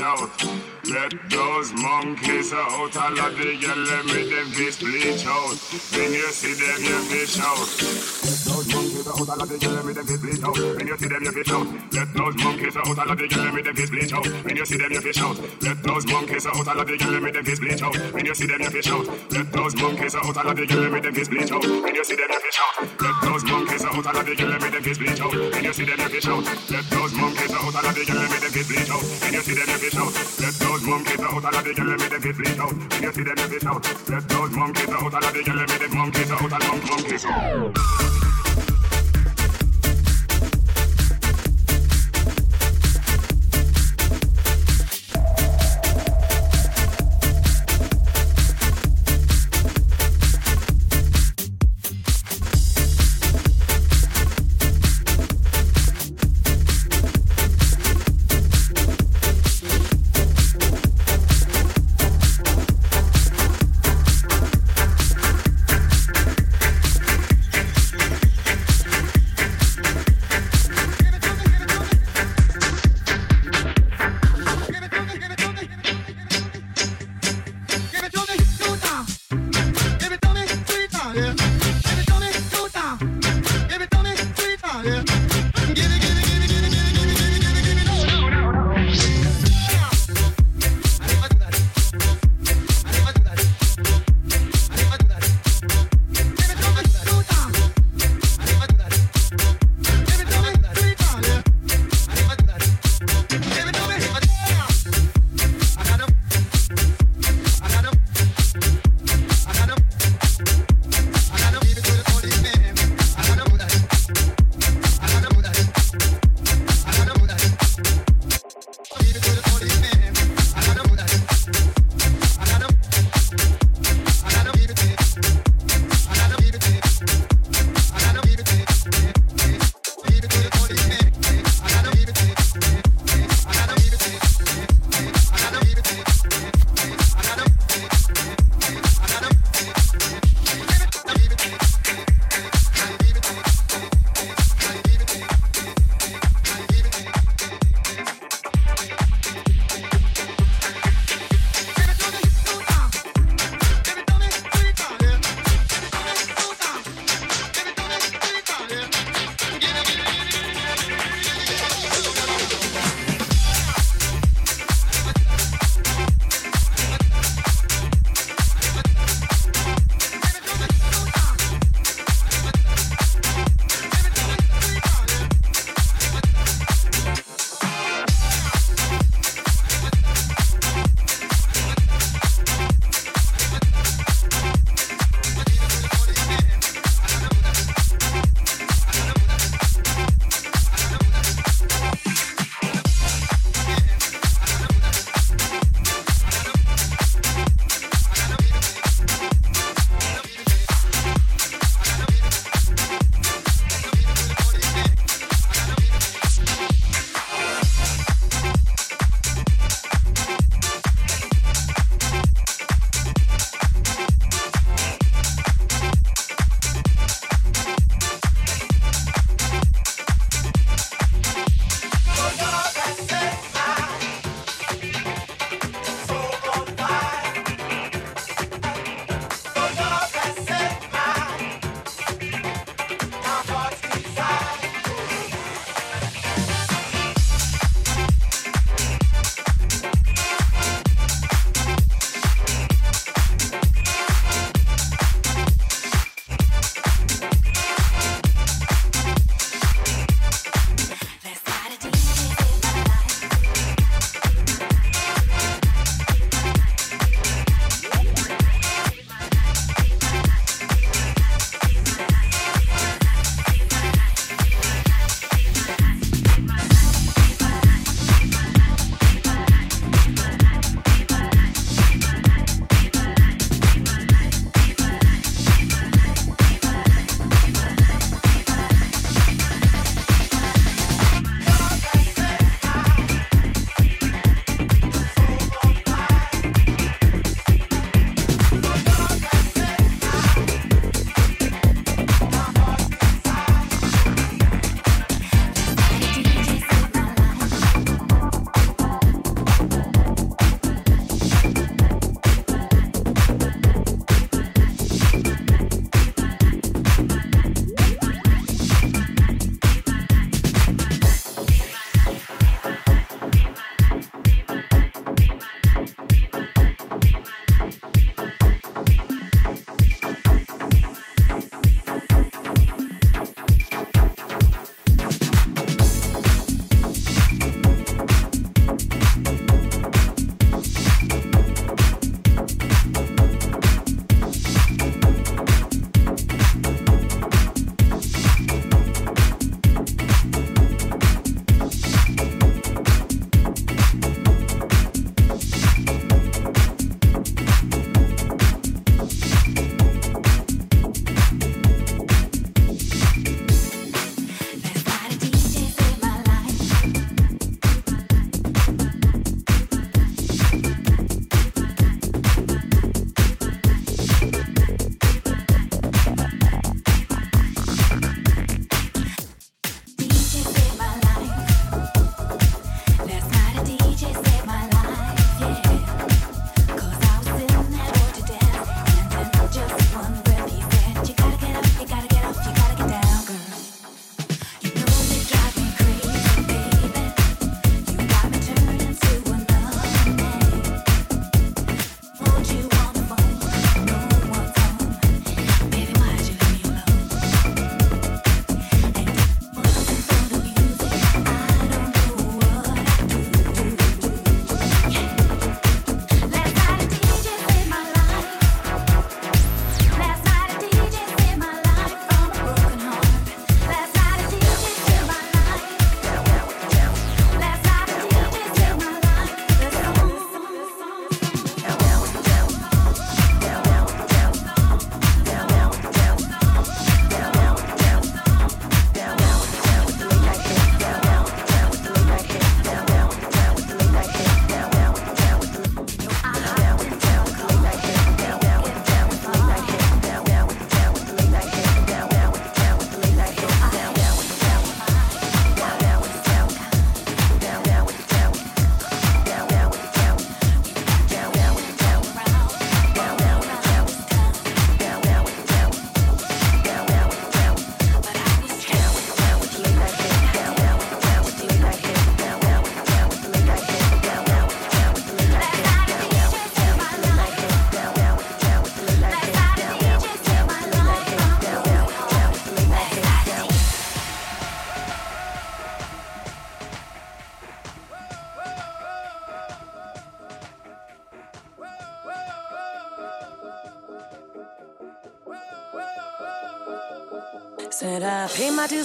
out. Let those monkeys out. All of the yellow with them face bleach out. When you see them, you fish out. Let those monkeys out. All of the yellow with them face bleach out. When you see them, you fish out. Let those monkeys out. All of the yellow with them face bleach out. When you see them, you fish out. Let those monkeys out. All of the yellow with them face bleach out. When you see them, you fish out. Let those monkeys out. All of the yellow with them face bleach out. When you see them, you fish out. Let those monkeys out. Of the yellow with them face bleach out. When you see them, fish out. Let those monkeys out. Of the yellow with them face bleach out. When you see them, fish out. Let those monkeys out. Of the yellow with them face bleach out. When you see them, fish out. Let those monkeys out. Of the yellow with them monkeys out. Of monkeys out.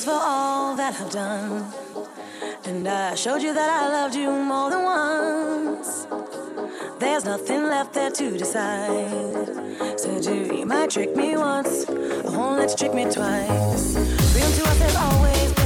For all that I've done. And I showed you that I loved you more than once. There's nothing left there to decide. Said you, you might trick me once, or won't let you trick me twice. Freedom to us has always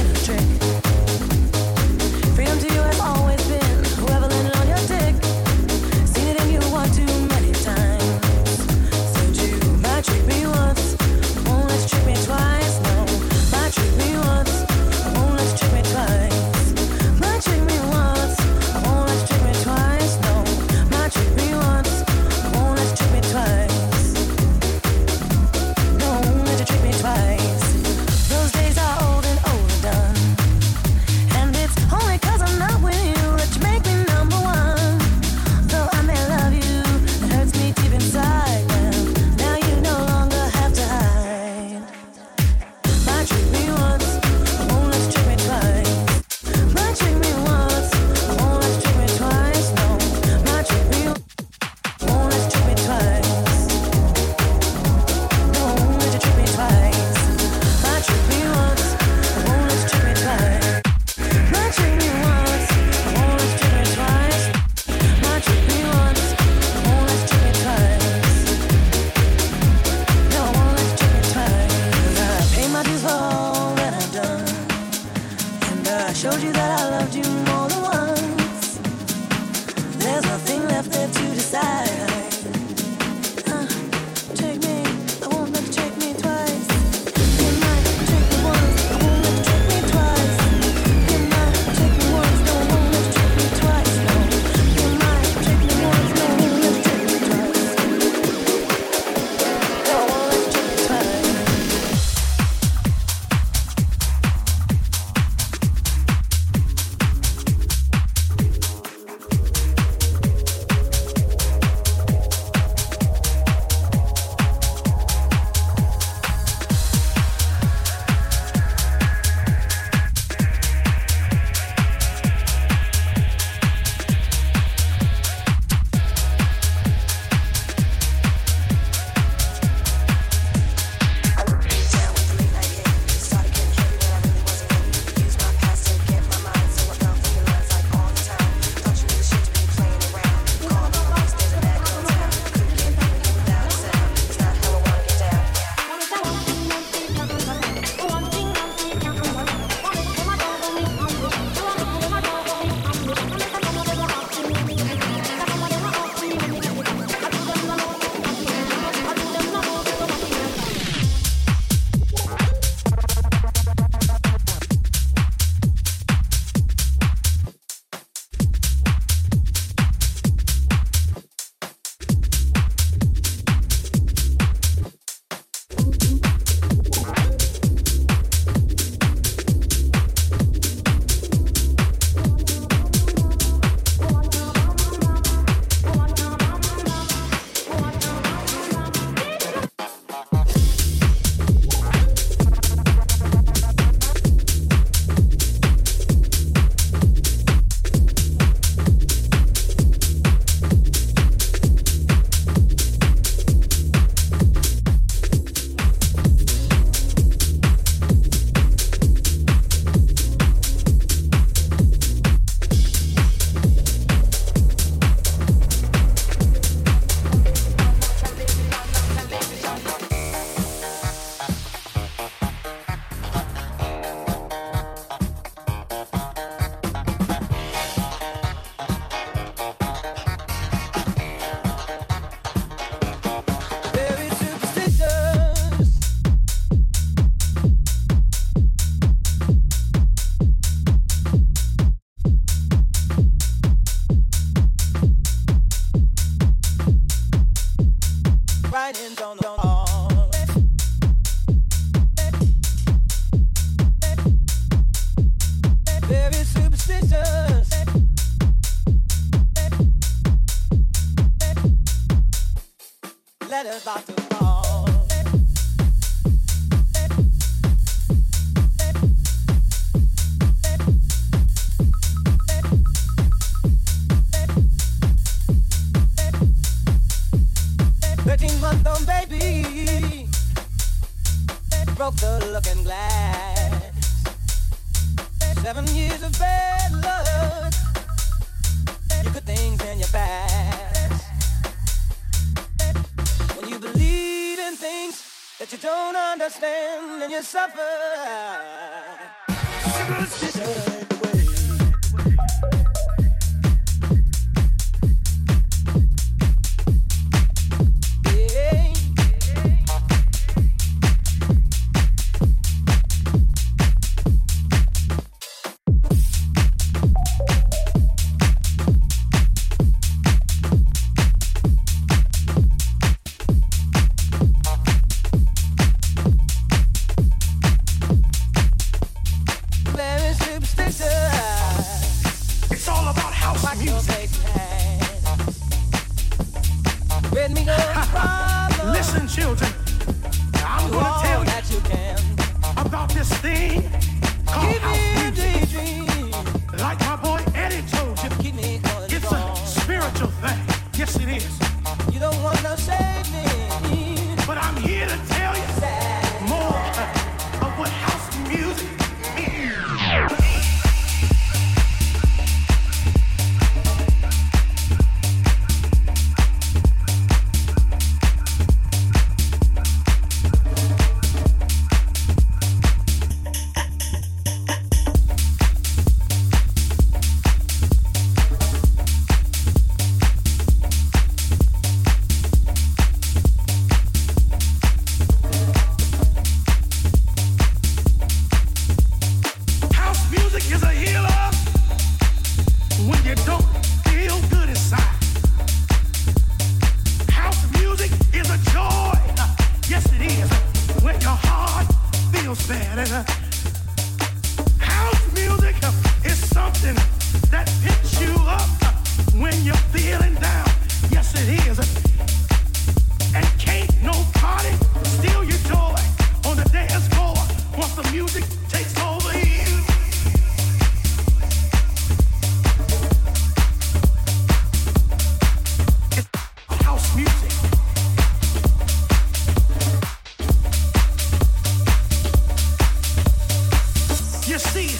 see,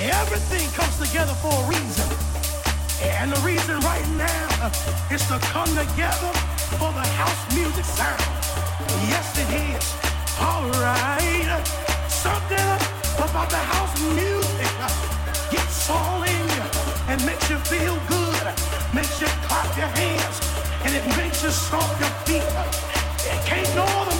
everything comes together for a reason. And the reason right now is to come together for the house music sound. Yes, it is. All right. Something about the house music gets all in you and makes you feel good, makes you clap your hands, and it makes you stomp your feet. It can't no other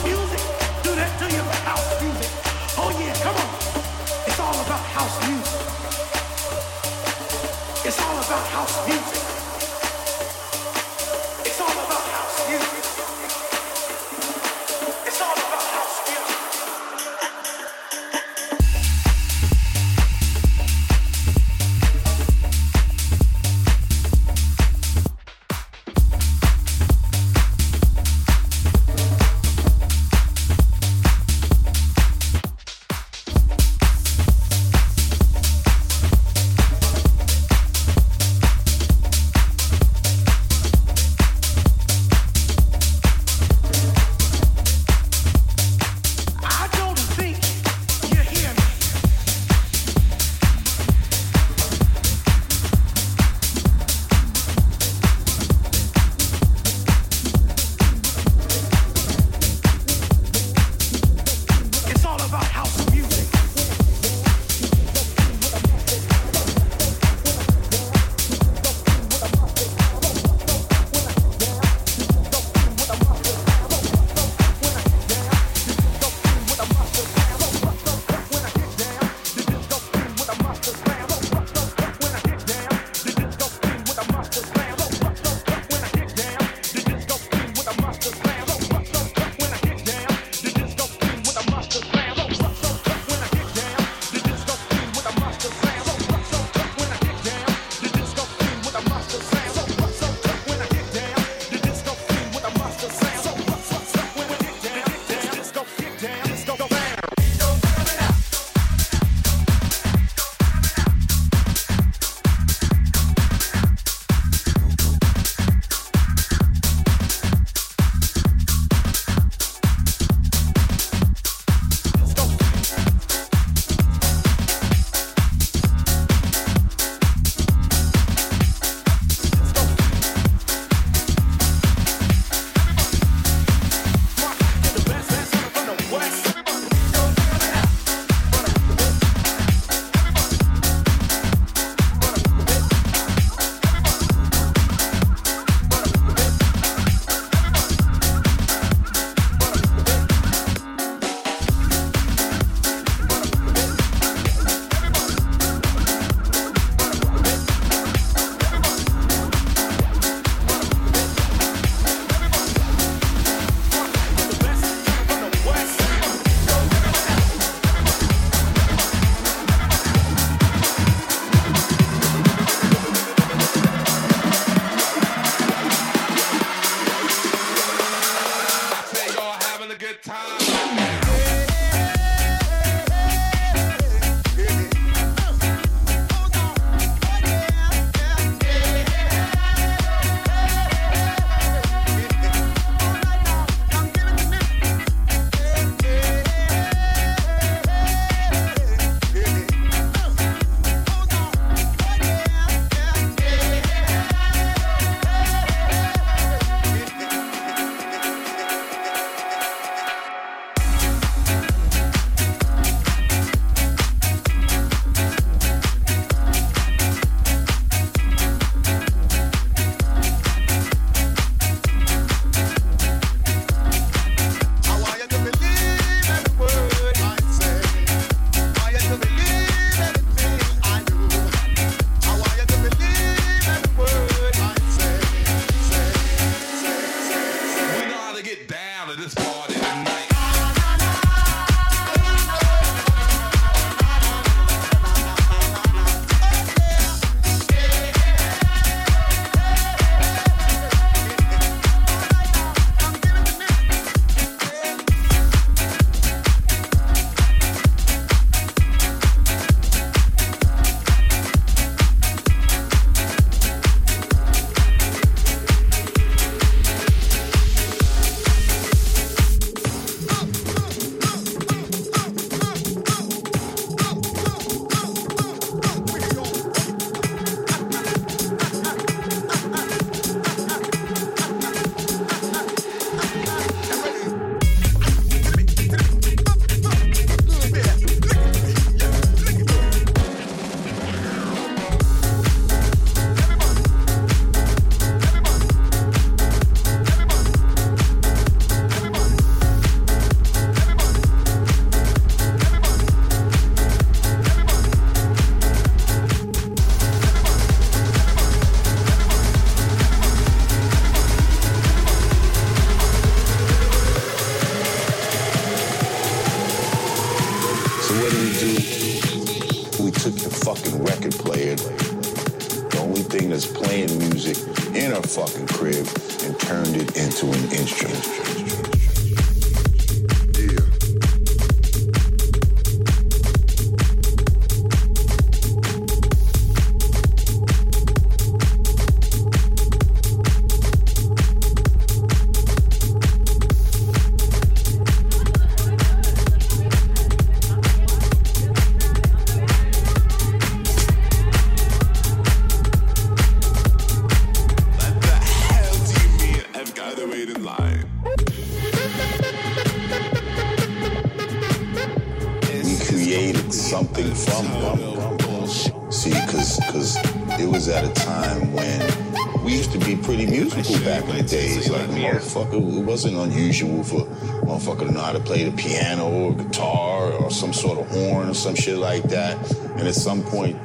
for motherfucker to know how to play the piano or guitar or some sort of horn or some shit like that. And at some point,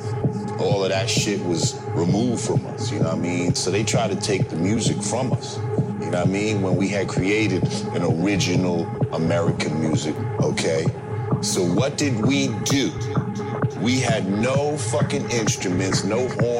all of that shit was removed from us, you know what I mean? So they tried to take the music from us. You know what I mean? When we had created an original American music, okay? So what did we do? We had no fucking instruments, no horn,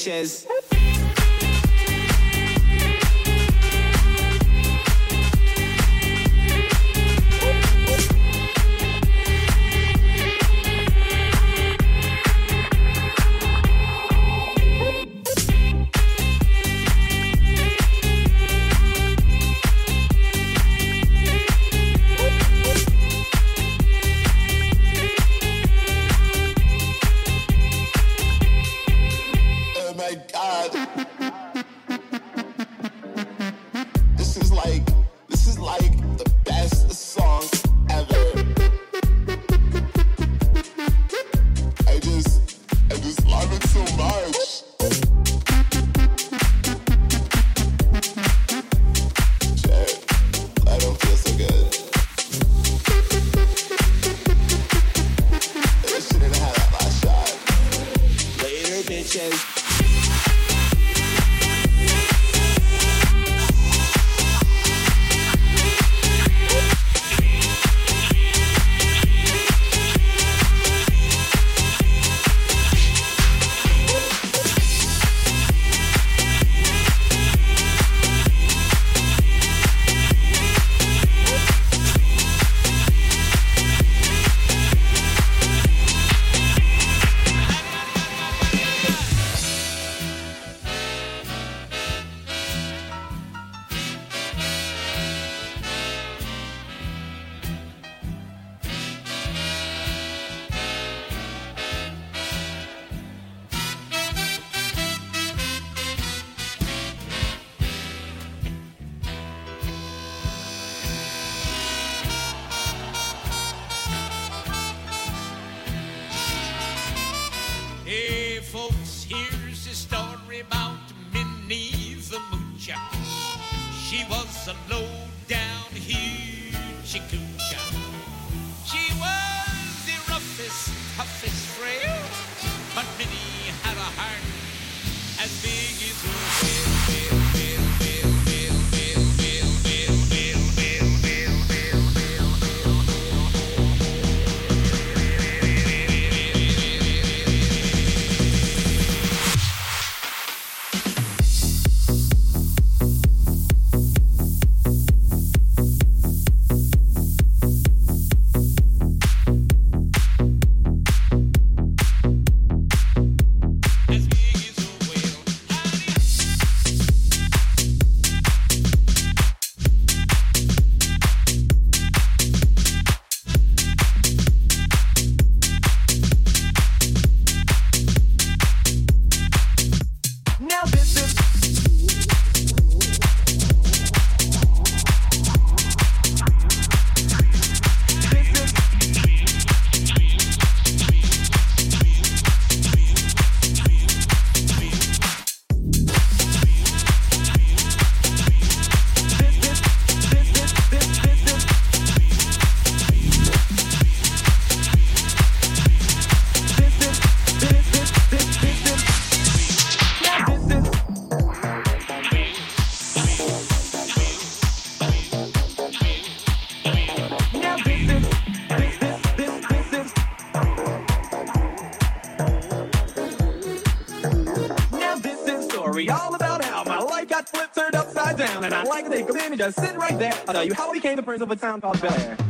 bitches. a story about Minnie the Moocher. She was a low just sit right there. I'll tell you how I became the prince of a town called Bel Air.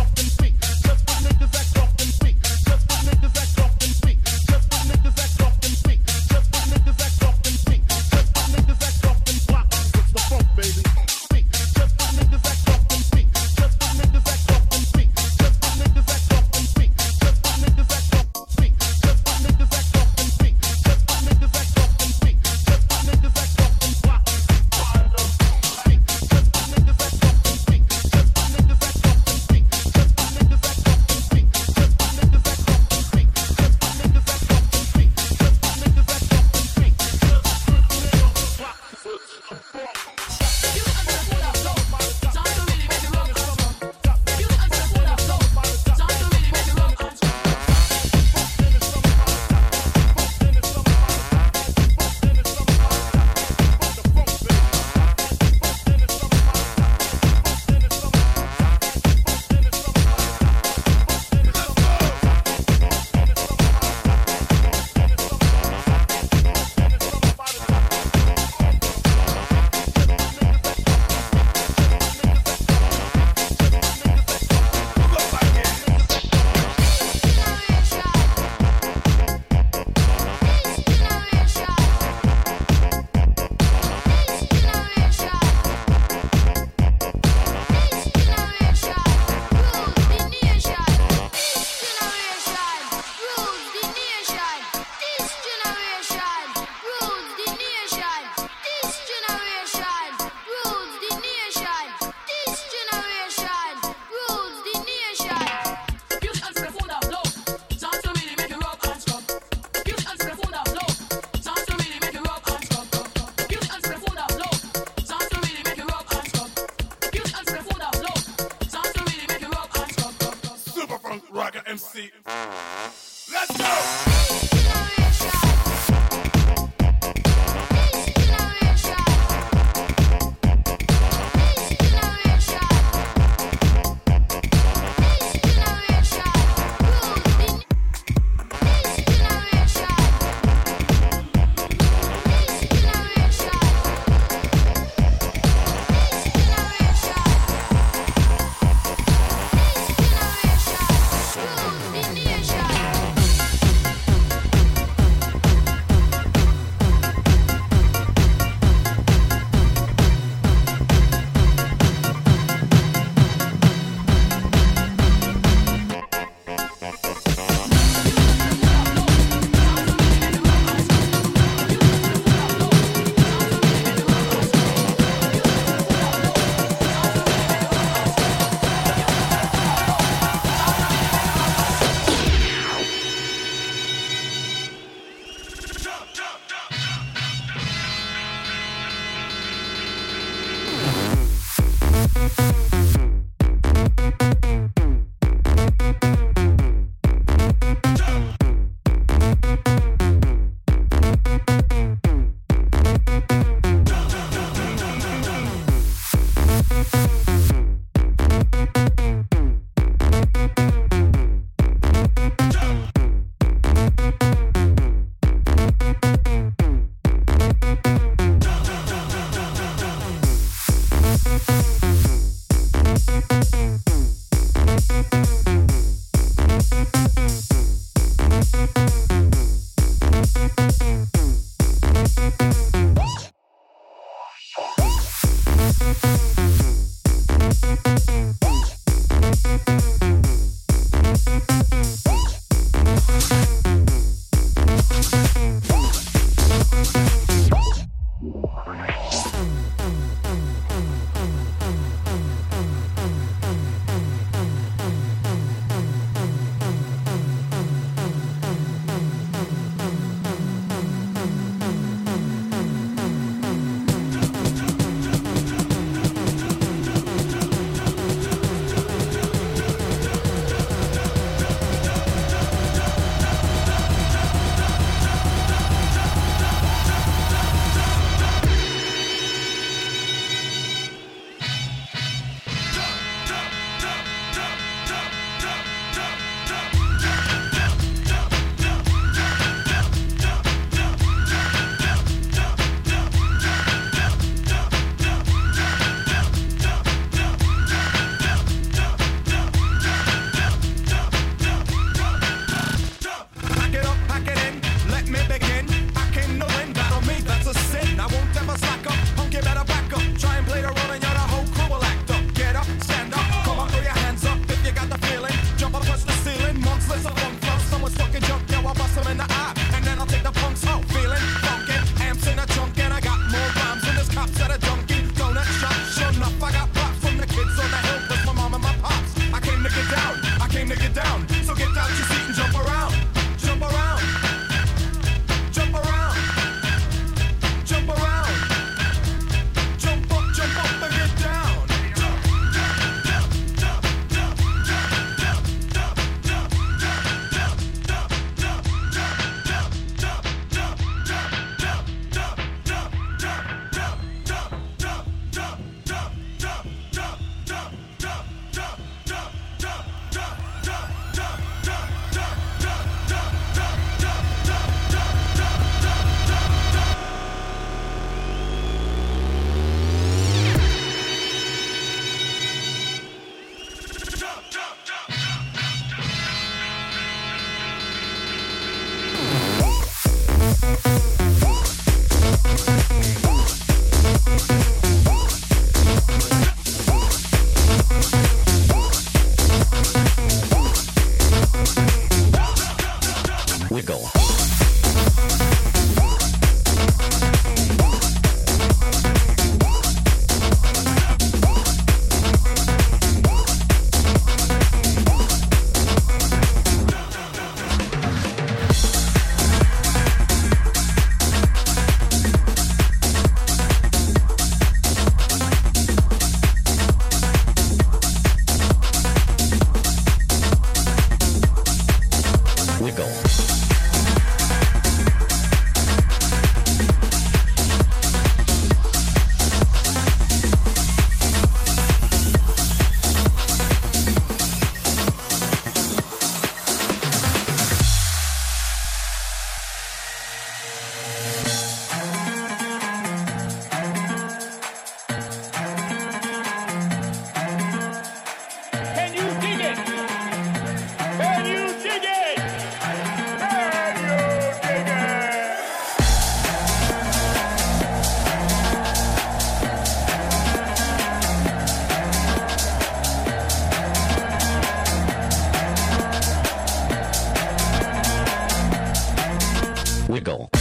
Can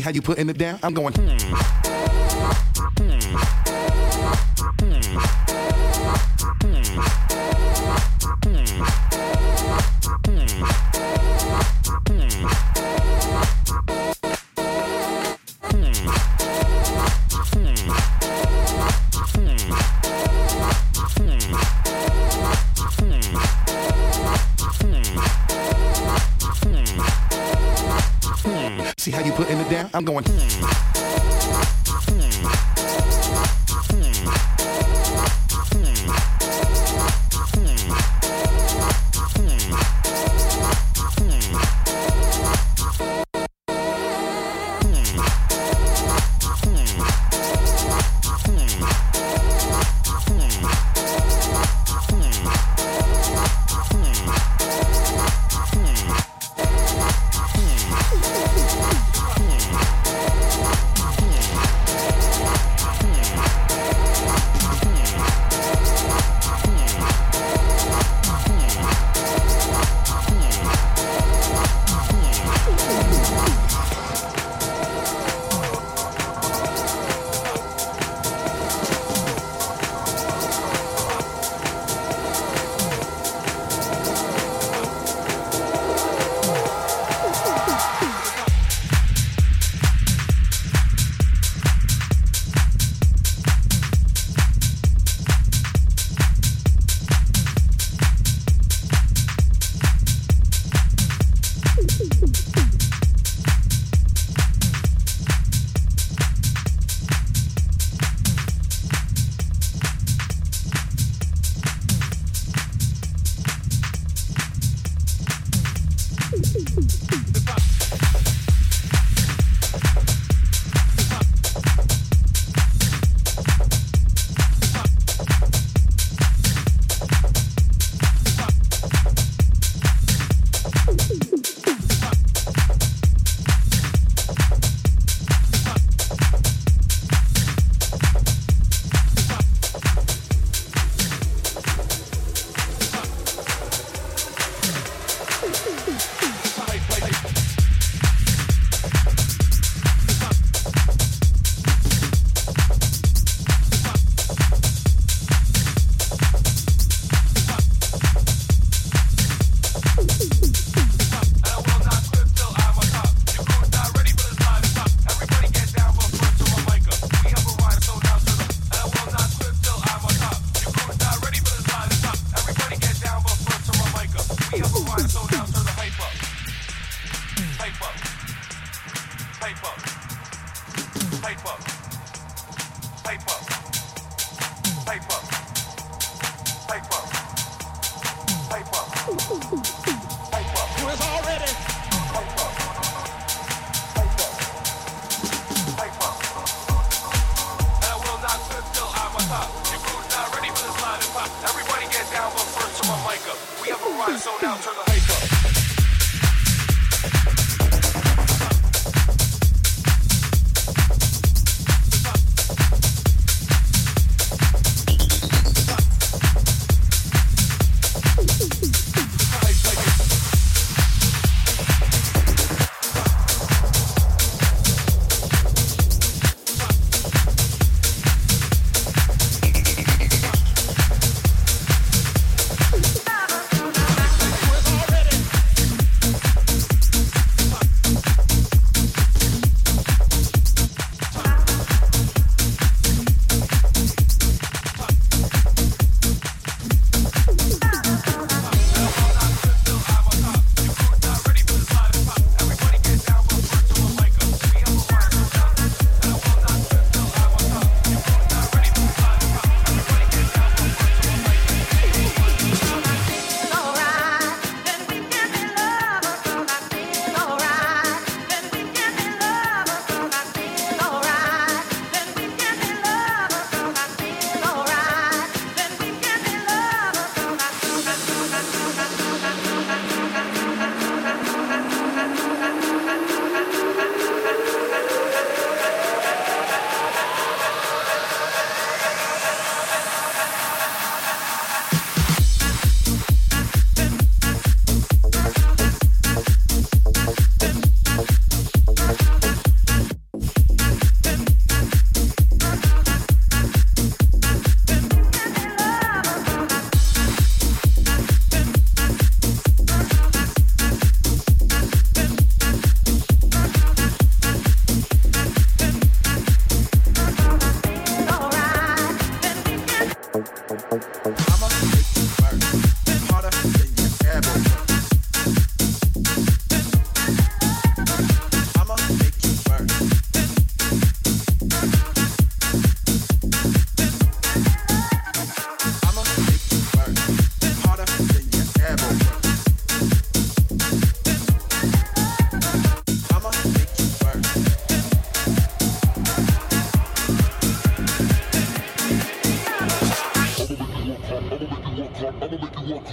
See how you putting it down? I'm going. Hmm. I'm going.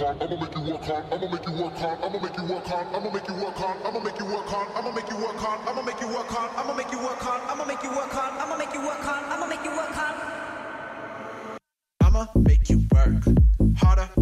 hard. I'ma make you work hard. I'ma make you work hard. I'ma make you work hard. I'ma make you work hard. I'ma make you work hard. I'ma make you work hard. I'ma make you work hard. I'ma make you work hard. I'ma make you work hard. I'ma make you work hard. I'ma make you work hard. I'ma make you work harder.